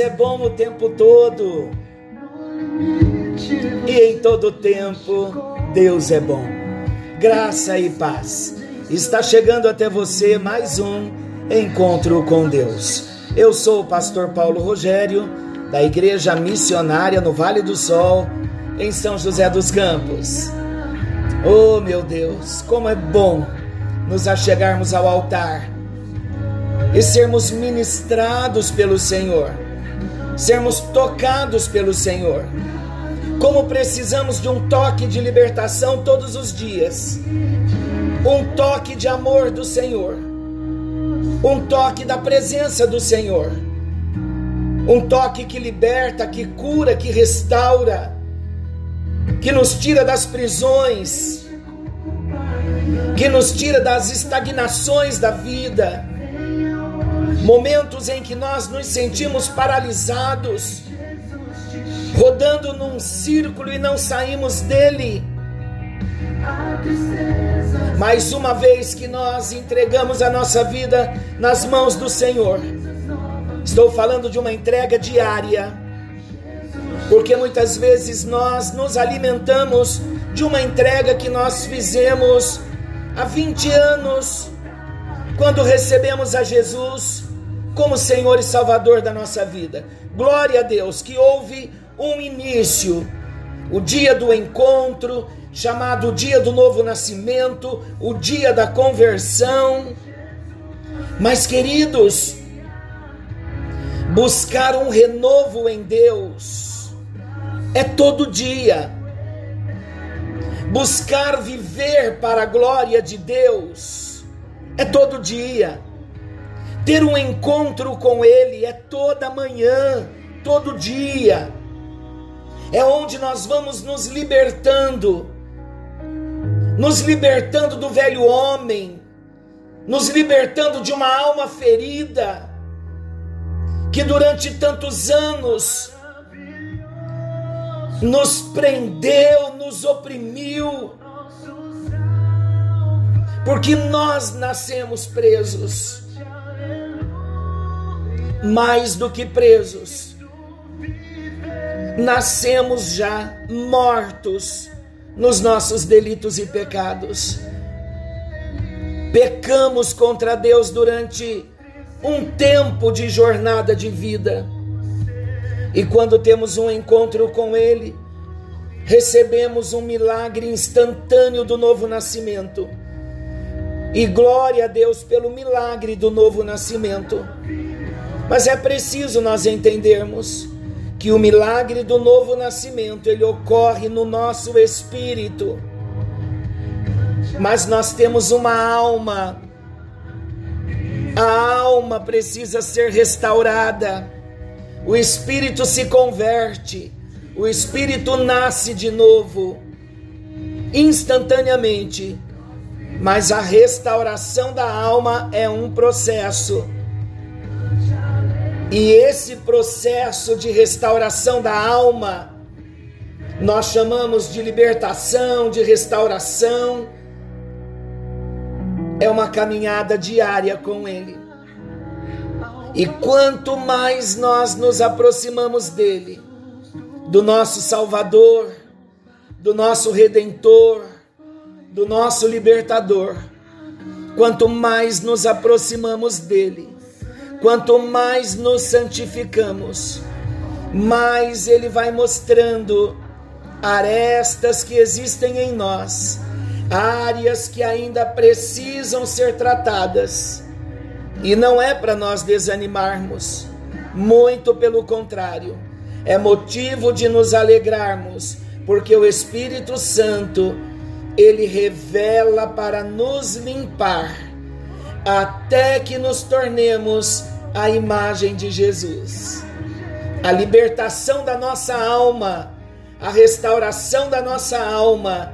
é bom o tempo todo. E em todo tempo, Deus é bom. Graça e paz. Está chegando até você mais um encontro com Deus. Eu sou o pastor Paulo Rogério, da Igreja Missionária no Vale do Sol, em São José dos Campos. Oh, meu Deus, como é bom nos achegarmos ao altar e sermos ministrados pelo Senhor, sermos tocados pelo Senhor. Como precisamos de um toque de libertação todos os dias, um toque de amor do Senhor, um toque da presença do Senhor, um toque que liberta, que cura, que restaura que nos tira das prisões, que nos tira das estagnações da vida, momentos em que nós nos sentimos paralisados, rodando num círculo e não saímos dele. Mas uma vez que nós entregamos a nossa vida nas mãos do Senhor, estou falando de uma entrega diária porque muitas vezes nós nos alimentamos de uma entrega que nós fizemos há 20 anos, quando recebemos a Jesus como Senhor e Salvador da nossa vida. Glória a Deus que houve um início, o dia do encontro, chamado dia do novo nascimento, o dia da conversão. Mas, queridos, buscar um renovo em Deus, é todo dia. Buscar viver para a glória de Deus é todo dia. Ter um encontro com Ele é toda manhã, todo dia. É onde nós vamos nos libertando, nos libertando do velho homem, nos libertando de uma alma ferida que durante tantos anos nos prendeu, nos oprimiu, porque nós nascemos presos, mais do que presos, nascemos já mortos nos nossos delitos e pecados. Pecamos contra Deus durante um tempo de jornada de vida e quando temos um encontro com Ele, recebemos um milagre instantâneo do novo nascimento. E glória a Deus pelo milagre do novo nascimento. Mas é preciso nós entendermos que o milagre do novo nascimento ele ocorre no nosso espírito. Mas nós temos uma alma. A alma precisa ser restaurada o espírito se converte, o espírito nasce de novo, instantaneamente. Mas a restauração da alma é um processo. E esse processo de restauração da alma, nós chamamos de libertação, de restauração, é uma caminhada diária com Ele. E quanto mais nós nos aproximamos dele, do nosso Salvador, do nosso Redentor, do nosso Libertador, quanto mais nos aproximamos dele, quanto mais nos santificamos, mais ele vai mostrando arestas que existem em nós, áreas que ainda precisam ser tratadas. E não é para nós desanimarmos, muito pelo contrário, é motivo de nos alegrarmos, porque o Espírito Santo, ele revela para nos limpar, até que nos tornemos a imagem de Jesus. A libertação da nossa alma, a restauração da nossa alma,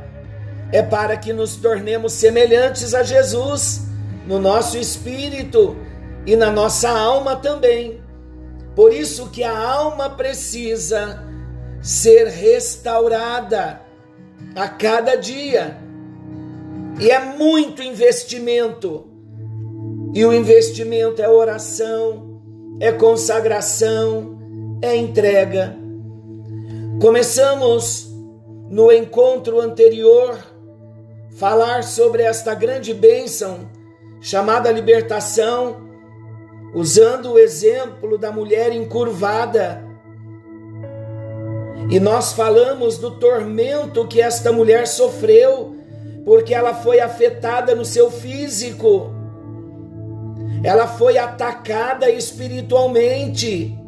é para que nos tornemos semelhantes a Jesus no nosso espírito e na nossa alma também. Por isso que a alma precisa ser restaurada a cada dia. E é muito investimento. E o investimento é oração, é consagração, é entrega. Começamos no encontro anterior falar sobre esta grande bênção chamada libertação, usando o exemplo da mulher encurvada. E nós falamos do tormento que esta mulher sofreu, porque ela foi afetada no seu físico, ela foi atacada espiritualmente.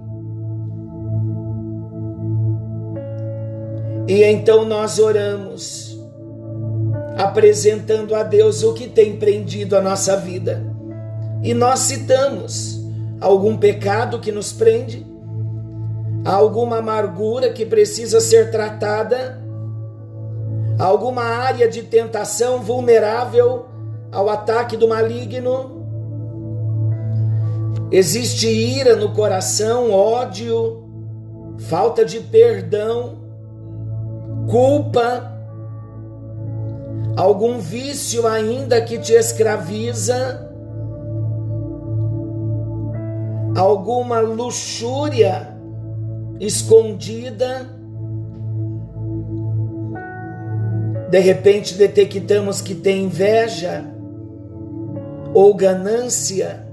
E então nós oramos, apresentando a Deus o que tem prendido a nossa vida. E nós citamos algum pecado que nos prende, alguma amargura que precisa ser tratada, alguma área de tentação vulnerável ao ataque do maligno. Existe ira no coração, ódio, falta de perdão culpa, algum vício ainda que te escraviza, alguma luxúria escondida. De repente detectamos que tem inveja ou ganância,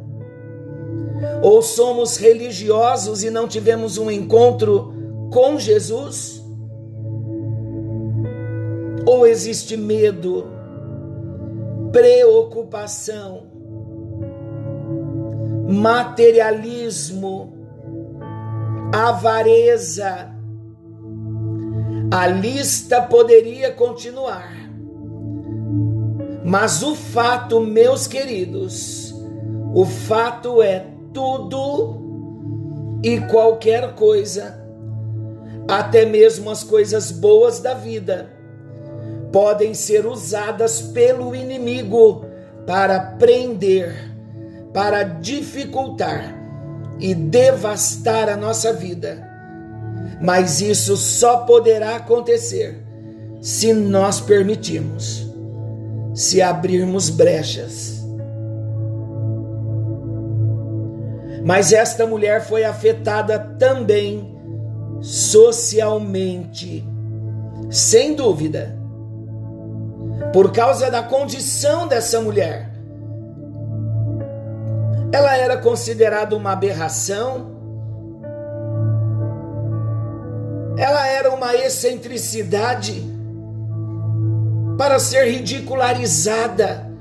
ou somos religiosos e não tivemos um encontro com Jesus. Ou existe medo, preocupação, materialismo, avareza. A lista poderia continuar. Mas o fato, meus queridos, o fato é tudo e qualquer coisa, até mesmo as coisas boas da vida, podem ser usadas pelo inimigo para prender, para dificultar e devastar a nossa vida. Mas isso só poderá acontecer se nós permitirmos, se abrirmos brechas. Mas esta mulher foi afetada também socialmente, sem dúvida por causa da condição dessa mulher. Ela era considerada uma aberração, ela era uma excentricidade para ser ridicularizada,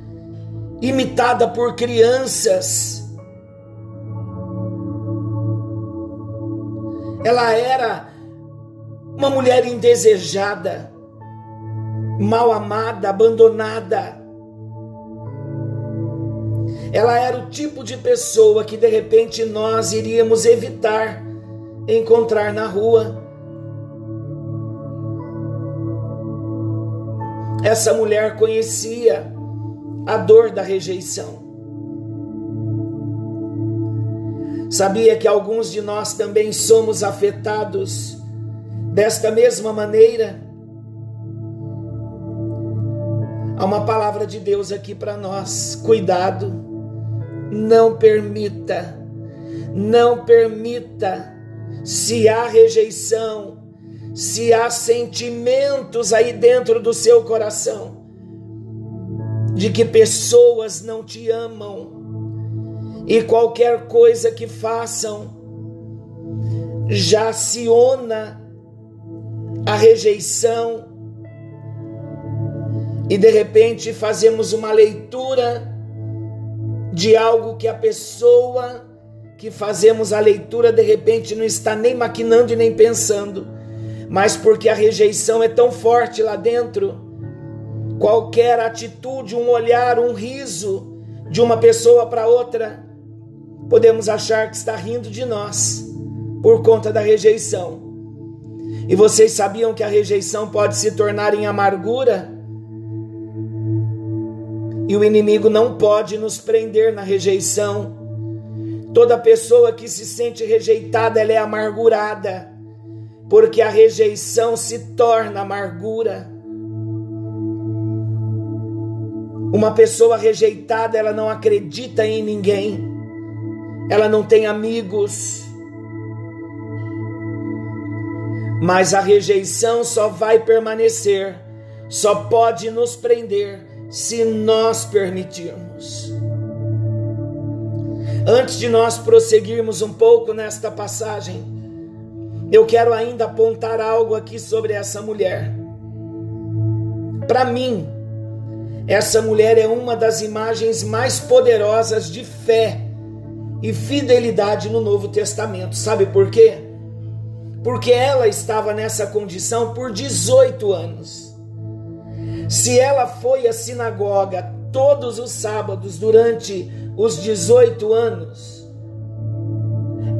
imitada por crianças. Ela era uma mulher indesejada mal amada, abandonada. Ela era o tipo de pessoa que de repente nós iríamos evitar encontrar na rua. Essa mulher conhecia a dor da rejeição. Sabia que alguns de nós também somos afetados desta mesma maneira? Há uma palavra de Deus aqui para nós. Cuidado, não permita, não permita, se há rejeição, se há sentimentos aí dentro do seu coração, de que pessoas não te amam, e qualquer coisa que façam já aciona a rejeição, e de repente fazemos uma leitura de algo que a pessoa que fazemos a leitura de repente não está nem maquinando e nem pensando, mas porque a rejeição é tão forte lá dentro, qualquer atitude, um olhar, um riso de uma pessoa para outra, podemos achar que está rindo de nós por conta da rejeição. E vocês sabiam que a rejeição pode se tornar em amargura? E o inimigo não pode nos prender na rejeição. Toda pessoa que se sente rejeitada, ela é amargurada, porque a rejeição se torna amargura. Uma pessoa rejeitada, ela não acredita em ninguém, ela não tem amigos. Mas a rejeição só vai permanecer, só pode nos prender se nós permitirmos. Antes de nós prosseguirmos um pouco nesta passagem, eu quero ainda apontar algo aqui sobre essa mulher. Para mim, essa mulher é uma das imagens mais poderosas de fé e fidelidade no Novo Testamento. Sabe por quê? Porque ela estava nessa condição por 18 anos. Se ela foi à sinagoga todos os sábados durante os 18 anos,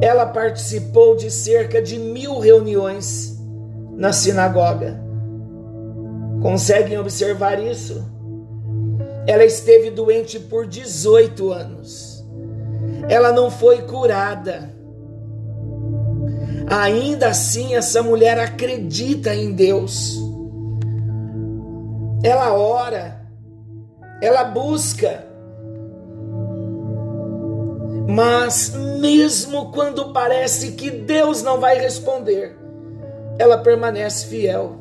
ela participou de cerca de mil reuniões na sinagoga. Conseguem observar isso? Ela esteve doente por 18 anos. Ela não foi curada. Ainda assim, essa mulher acredita em Deus. Ela ora, ela busca. Mas, mesmo quando parece que Deus não vai responder, ela permanece fiel.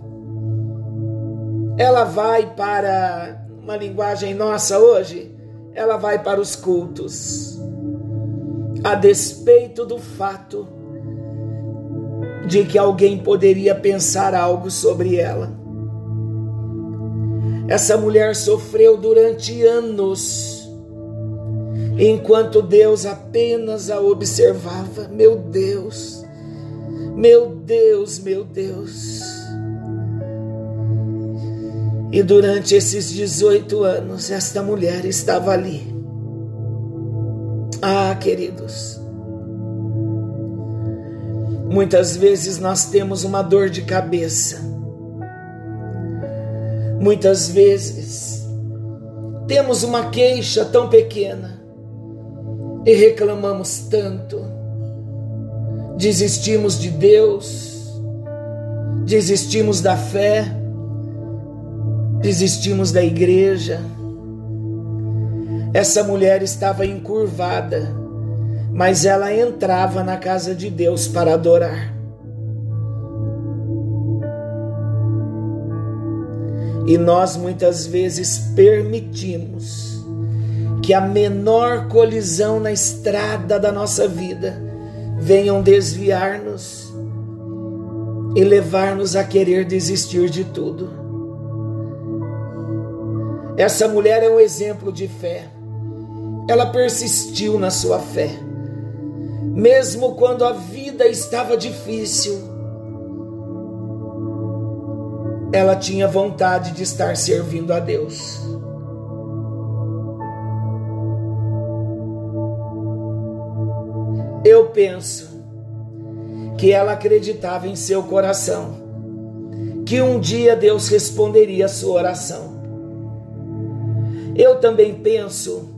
Ela vai para uma linguagem nossa hoje, ela vai para os cultos, a despeito do fato de que alguém poderia pensar algo sobre ela. Essa mulher sofreu durante anos, enquanto Deus apenas a observava. Meu Deus, meu Deus, meu Deus. E durante esses 18 anos, esta mulher estava ali. Ah, queridos, muitas vezes nós temos uma dor de cabeça. Muitas vezes temos uma queixa tão pequena e reclamamos tanto. Desistimos de Deus, desistimos da fé desistimos da igreja. Essa mulher estava encurvada, mas ela entrava na casa de Deus para adorar. E nós muitas vezes permitimos que a menor colisão na estrada da nossa vida venham desviar-nos e levar-nos a querer desistir de tudo. Essa mulher é um exemplo de fé. Ela persistiu na sua fé, mesmo quando a vida estava difícil. Ela tinha vontade de estar servindo a Deus. Eu penso que ela acreditava em seu coração, que um dia Deus responderia a sua oração. Eu também penso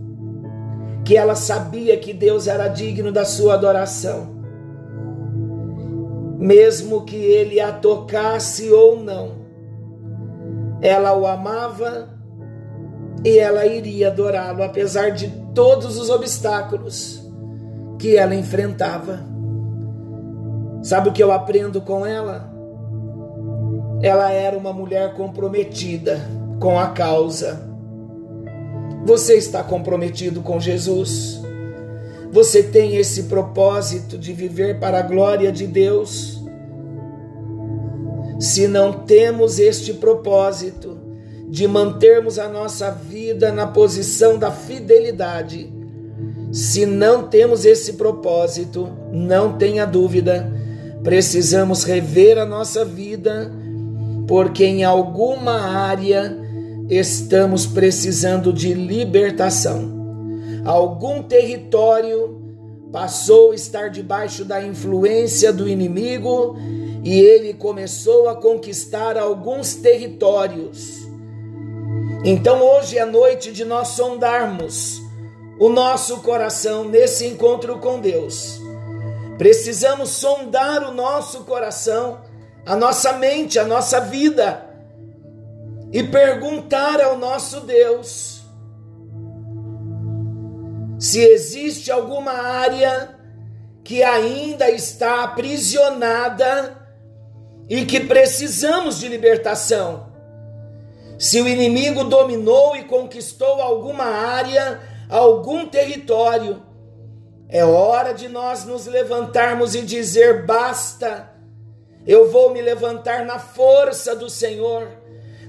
que ela sabia que Deus era digno da sua adoração, mesmo que ele a tocasse ou não. Ela o amava e ela iria adorá-lo, apesar de todos os obstáculos que ela enfrentava. Sabe o que eu aprendo com ela? Ela era uma mulher comprometida com a causa você está comprometido com Jesus? Você tem esse propósito de viver para a glória de Deus? Se não temos este propósito de mantermos a nossa vida na posição da fidelidade, se não temos esse propósito, não tenha dúvida, precisamos rever a nossa vida, porque em alguma área estamos precisando de libertação. Algum território passou a estar debaixo da influência do inimigo e ele começou a conquistar alguns territórios. Então hoje é noite de nós sondarmos o nosso coração nesse encontro com Deus. Precisamos sondar o nosso coração, a nossa mente, a nossa vida e perguntar ao nosso Deus Se existe alguma área que ainda está aprisionada e que precisamos de libertação. Se o inimigo dominou e conquistou alguma área, algum território, é hora de nós nos levantarmos e dizer: basta, eu vou me levantar na força do Senhor,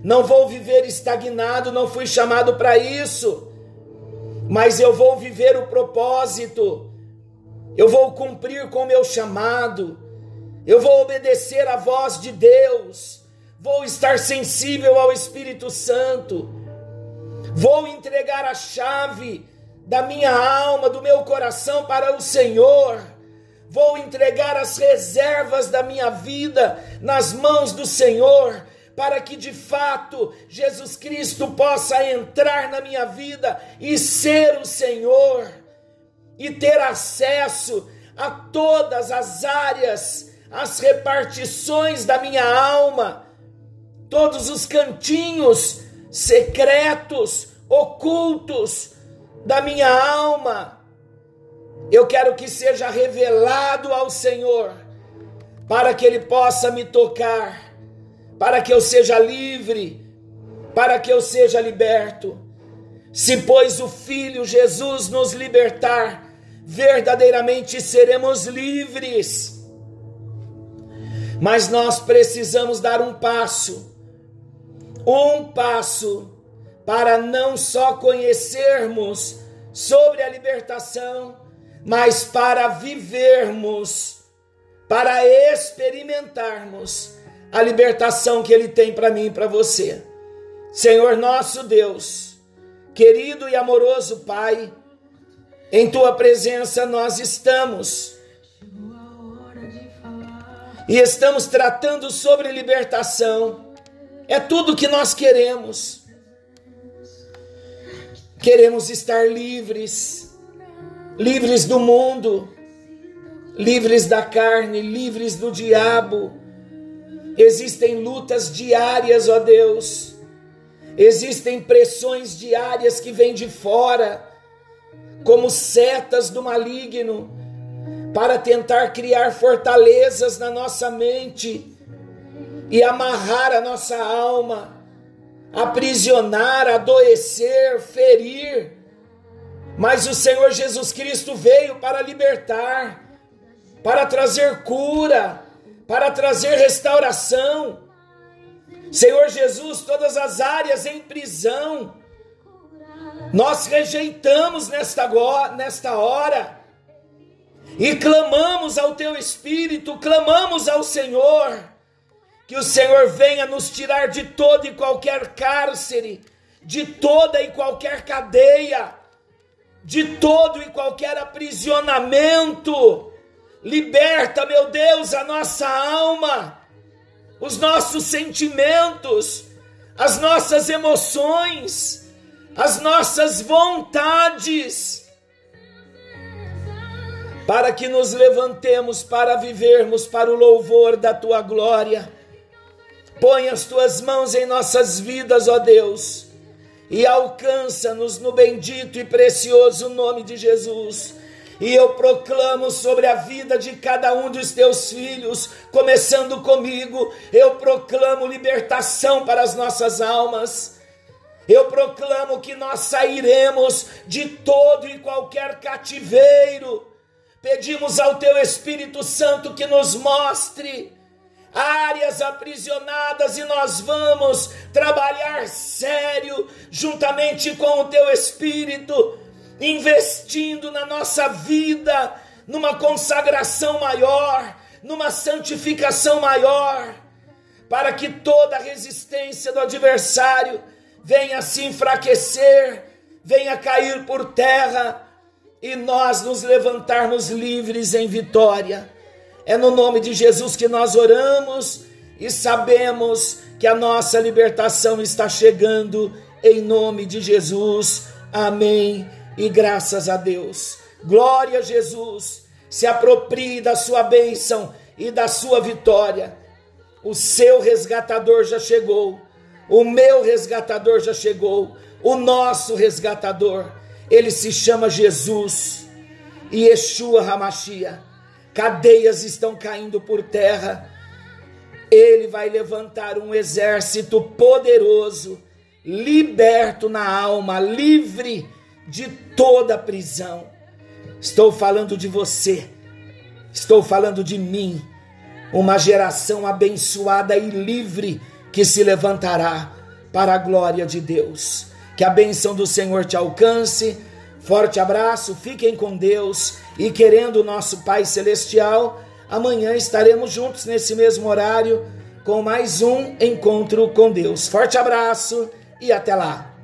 não vou viver estagnado, não fui chamado para isso, mas eu vou viver o propósito, eu vou cumprir com o meu chamado, eu vou obedecer à voz de Deus. Vou estar sensível ao Espírito Santo, vou entregar a chave da minha alma, do meu coração para o Senhor, vou entregar as reservas da minha vida nas mãos do Senhor, para que de fato Jesus Cristo possa entrar na minha vida e ser o Senhor, e ter acesso a todas as áreas, as repartições da minha alma todos os cantinhos secretos, ocultos da minha alma. Eu quero que seja revelado ao Senhor, para que Ele possa me tocar, para que eu seja livre, para que eu seja liberto. Se, pois, o Filho Jesus nos libertar, verdadeiramente seremos livres. Mas nós precisamos dar um passo um passo para não só conhecermos sobre a libertação, mas para vivermos, para experimentarmos a libertação que Ele tem para mim e para você. Senhor nosso Deus, querido e amoroso Pai, em Tua presença nós estamos. E estamos tratando sobre libertação é tudo que nós queremos. Queremos estar livres, livres do mundo, livres da carne, livres do diabo. Existem lutas diárias, ó Deus. Existem pressões diárias que vêm de fora, como setas do maligno, para tentar criar fortalezas na nossa mente e amarrar a nossa alma, aprisionar, adoecer, ferir. Mas o Senhor Jesus Cristo veio para libertar, para trazer cura, para trazer restauração. Senhor Jesus, todas as áreas em prisão, nós rejeitamos nesta, nesta hora e clamamos ao Teu Espírito, clamamos ao Senhor que o Senhor venha nos tirar de todo e qualquer cárcere, de toda e qualquer cadeia, de todo e qualquer aprisionamento. Liberta, meu Deus, a nossa alma, os nossos sentimentos, as nossas emoções, as nossas vontades, para que nos levantemos para vivermos para o louvor da tua glória Põe as tuas mãos em nossas vidas, ó Deus, e alcança-nos no bendito e precioso nome de Jesus. E eu proclamo sobre a vida de cada um dos teus filhos, começando comigo, eu proclamo libertação para as nossas almas. Eu proclamo que nós sairemos de todo e qualquer cativeiro. Pedimos ao teu Espírito Santo que nos mostre áreas aprisionadas e nós vamos trabalhar sério, juntamente com o teu Espírito, investindo na nossa vida, numa consagração maior, numa santificação maior, para que toda resistência do adversário venha se enfraquecer, venha cair por terra e nós nos levantarmos livres em vitória é no nome de Jesus que nós oramos e sabemos que a nossa libertação está chegando em nome de Jesus. Amém. E graças a Deus. Glória a Jesus. Se aproprie da sua bênção e da sua vitória. O seu resgatador já chegou. O meu resgatador já chegou. O nosso resgatador. Ele se chama Jesus e Yeshua Hamashia. Cadeias estão caindo por terra. Ele vai levantar um exército poderoso, liberto na alma, livre de toda prisão. Estou falando de você, estou falando de mim, uma geração abençoada e livre que se levantará para a glória de Deus. Que a benção do Senhor te alcance. Forte abraço, fiquem com Deus e querendo o nosso Pai Celestial, amanhã estaremos juntos nesse mesmo horário com mais um encontro com Deus. Forte abraço e até lá.